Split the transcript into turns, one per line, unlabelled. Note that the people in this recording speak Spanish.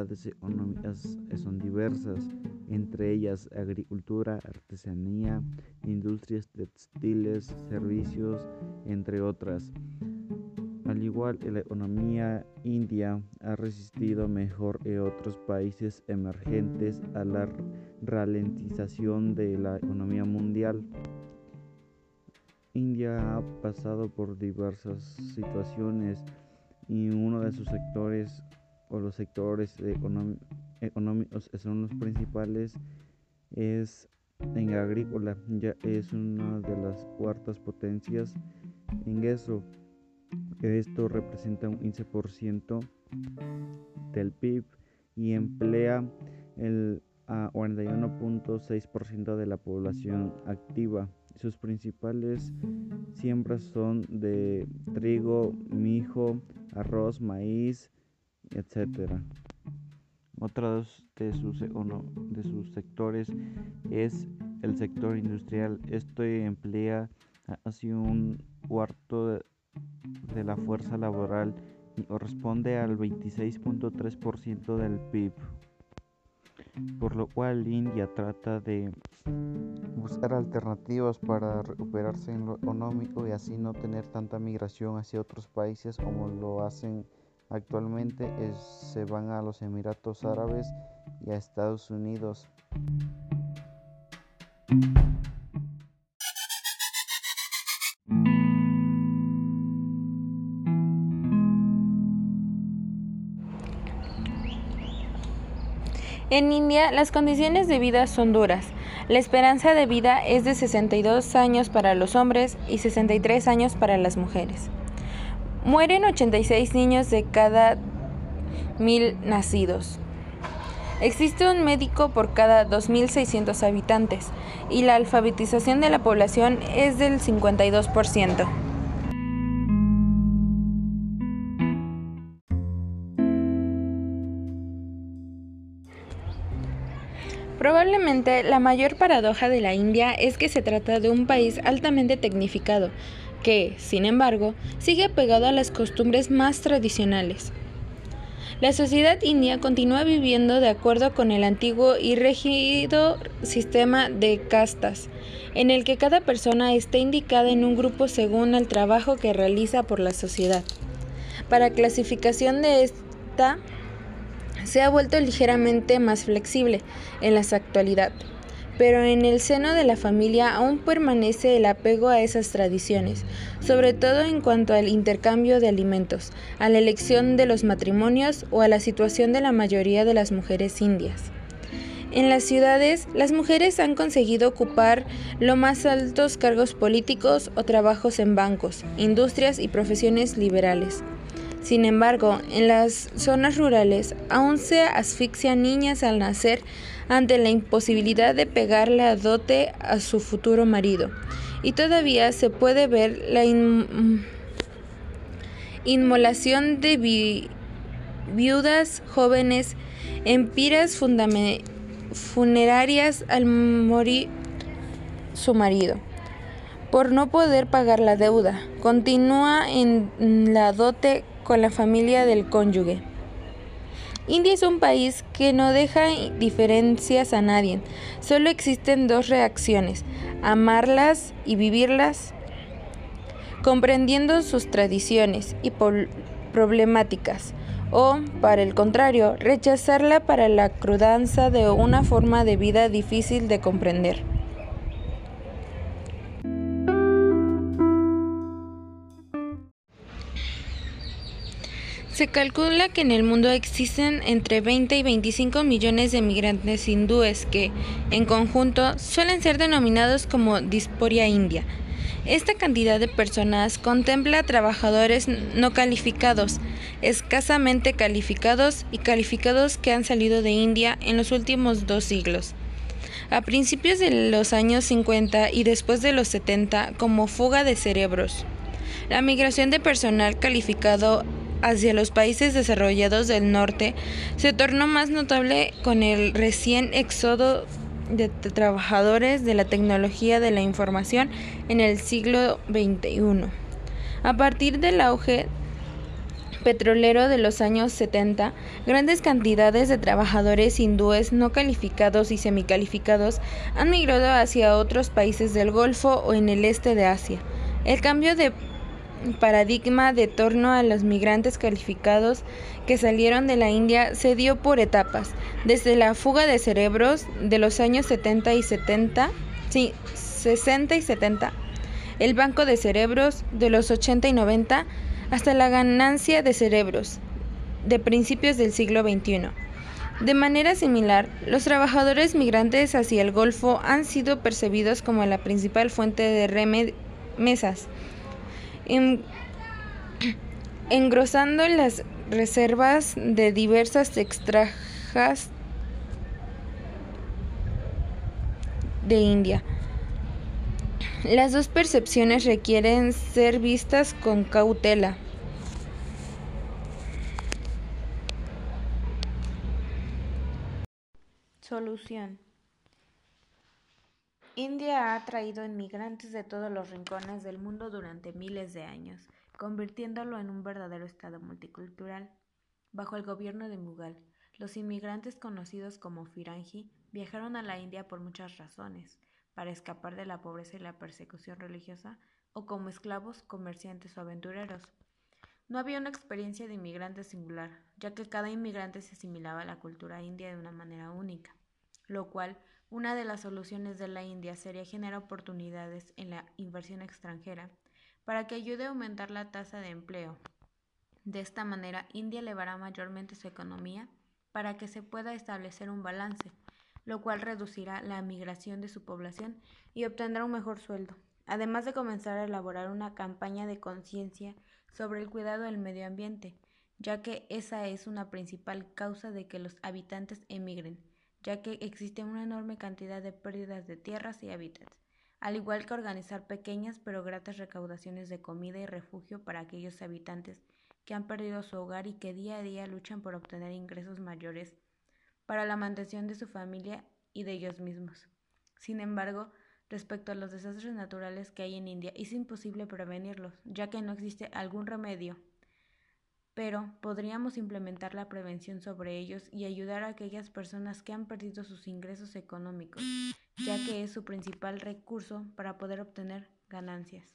actividades económicas son diversas, entre ellas agricultura, artesanía, industrias textiles, servicios, entre otras. Al igual que la economía india ha resistido mejor que otros países emergentes a la ralentización de la economía mundial. India ha pasado por diversas situaciones y uno de sus sectores o los sectores económicos son los principales es en agrícola, ya es una de las cuartas potencias en eso. Esto representa un 15% del PIB y emplea el 41.6% de la población activa. Sus principales siembras son de trigo, mijo, arroz, maíz, etc. Otros de sus, de sus sectores es el sector industrial. Esto emplea casi un cuarto de de la fuerza laboral y corresponde al 26.3% del PIB, por lo cual India trata de buscar alternativas para recuperarse en lo económico y así no tener tanta migración hacia otros países como lo hacen actualmente, se van a los Emiratos Árabes y a Estados Unidos.
En India las condiciones de vida son duras. La esperanza de vida es de 62 años para los hombres y 63 años para las mujeres. Mueren 86 niños de cada mil nacidos. Existe un médico por cada 2.600 habitantes y la alfabetización de la población es del 52%. Probablemente la mayor paradoja de la India es que se trata de un país altamente tecnificado, que, sin embargo, sigue apegado a las costumbres más tradicionales. La sociedad india continúa viviendo de acuerdo con el antiguo y rígido sistema de castas, en el que cada persona está indicada en un grupo según el trabajo que realiza por la sociedad. Para clasificación de esta se ha vuelto ligeramente más flexible en la actualidad, pero en el seno de la familia aún permanece el apego a esas tradiciones, sobre todo en cuanto al intercambio de alimentos, a la elección de los matrimonios o a la situación de la mayoría de las mujeres indias. En las ciudades, las mujeres han conseguido ocupar los más altos cargos políticos o trabajos en bancos, industrias y profesiones liberales. Sin embargo, en las zonas rurales aún se asfixian niñas al nacer ante la imposibilidad de pegarle a dote a su futuro marido. Y todavía se puede ver la inmolación de viudas jóvenes en piras funerarias al morir su marido por no poder pagar la deuda. Continúa en la dote con la familia del cónyuge. India es un país que no deja diferencias a nadie. Solo existen dos reacciones, amarlas y vivirlas, comprendiendo sus tradiciones y problemáticas, o, para el contrario, rechazarla para la crudanza de una forma de vida difícil de comprender. Se calcula que en el mundo existen entre 20 y 25 millones de migrantes hindúes que, en conjunto, suelen ser denominados como disporia india. Esta cantidad de personas contempla trabajadores no calificados, escasamente calificados y calificados que han salido de India en los últimos dos siglos. A principios de los años 50 y después de los 70 como fuga de cerebros. La migración de personal calificado hacia los países desarrollados del norte se tornó más notable con el recién éxodo de trabajadores de la tecnología de la información en el siglo XXI. A partir del auge petrolero de los años 70, grandes cantidades de trabajadores hindúes no calificados y semicalificados han migrado hacia otros países del Golfo o en el este de Asia. El cambio de paradigma de torno a los migrantes calificados que salieron de la India se dio por etapas, desde la fuga de cerebros de los años 70 y 70, sí, 60 y 70, el banco de cerebros de los 80 y 90, hasta la ganancia de cerebros de principios del siglo XXI. De manera similar, los trabajadores migrantes hacia el Golfo han sido percibidos como la principal fuente de remesas, engrosando las reservas de diversas extrajas de India. Las dos percepciones requieren ser vistas con cautela. Solución. India ha atraído inmigrantes de todos los rincones del mundo durante miles de años, convirtiéndolo en un verdadero estado multicultural. Bajo el gobierno de Mughal, los inmigrantes conocidos como Firangi viajaron a la India por muchas razones para escapar de la pobreza y la persecución religiosa, o como esclavos, comerciantes o aventureros. No había una experiencia de inmigrante singular, ya que cada inmigrante se asimilaba a la cultura india de una manera única, lo cual una de las soluciones de la India sería generar oportunidades en la inversión extranjera para que ayude a aumentar la tasa de empleo. De esta manera, India elevará mayormente su economía para que se pueda establecer un balance lo cual reducirá la migración de su población y obtendrá un mejor sueldo, además de comenzar a elaborar una campaña de conciencia sobre el cuidado del medio ambiente, ya que esa es una principal causa de que los habitantes emigren, ya que existe una enorme cantidad de pérdidas de tierras y hábitats, al igual que organizar pequeñas pero gratas recaudaciones de comida y refugio para aquellos habitantes que han perdido su hogar y que día a día luchan por obtener ingresos mayores para la mantención de su familia y de ellos mismos. Sin embargo, respecto a los desastres naturales que hay en India, es imposible prevenirlos, ya que no existe algún remedio. Pero podríamos implementar la prevención sobre ellos y ayudar a aquellas personas que han perdido sus ingresos económicos, ya que es su principal recurso para poder obtener ganancias.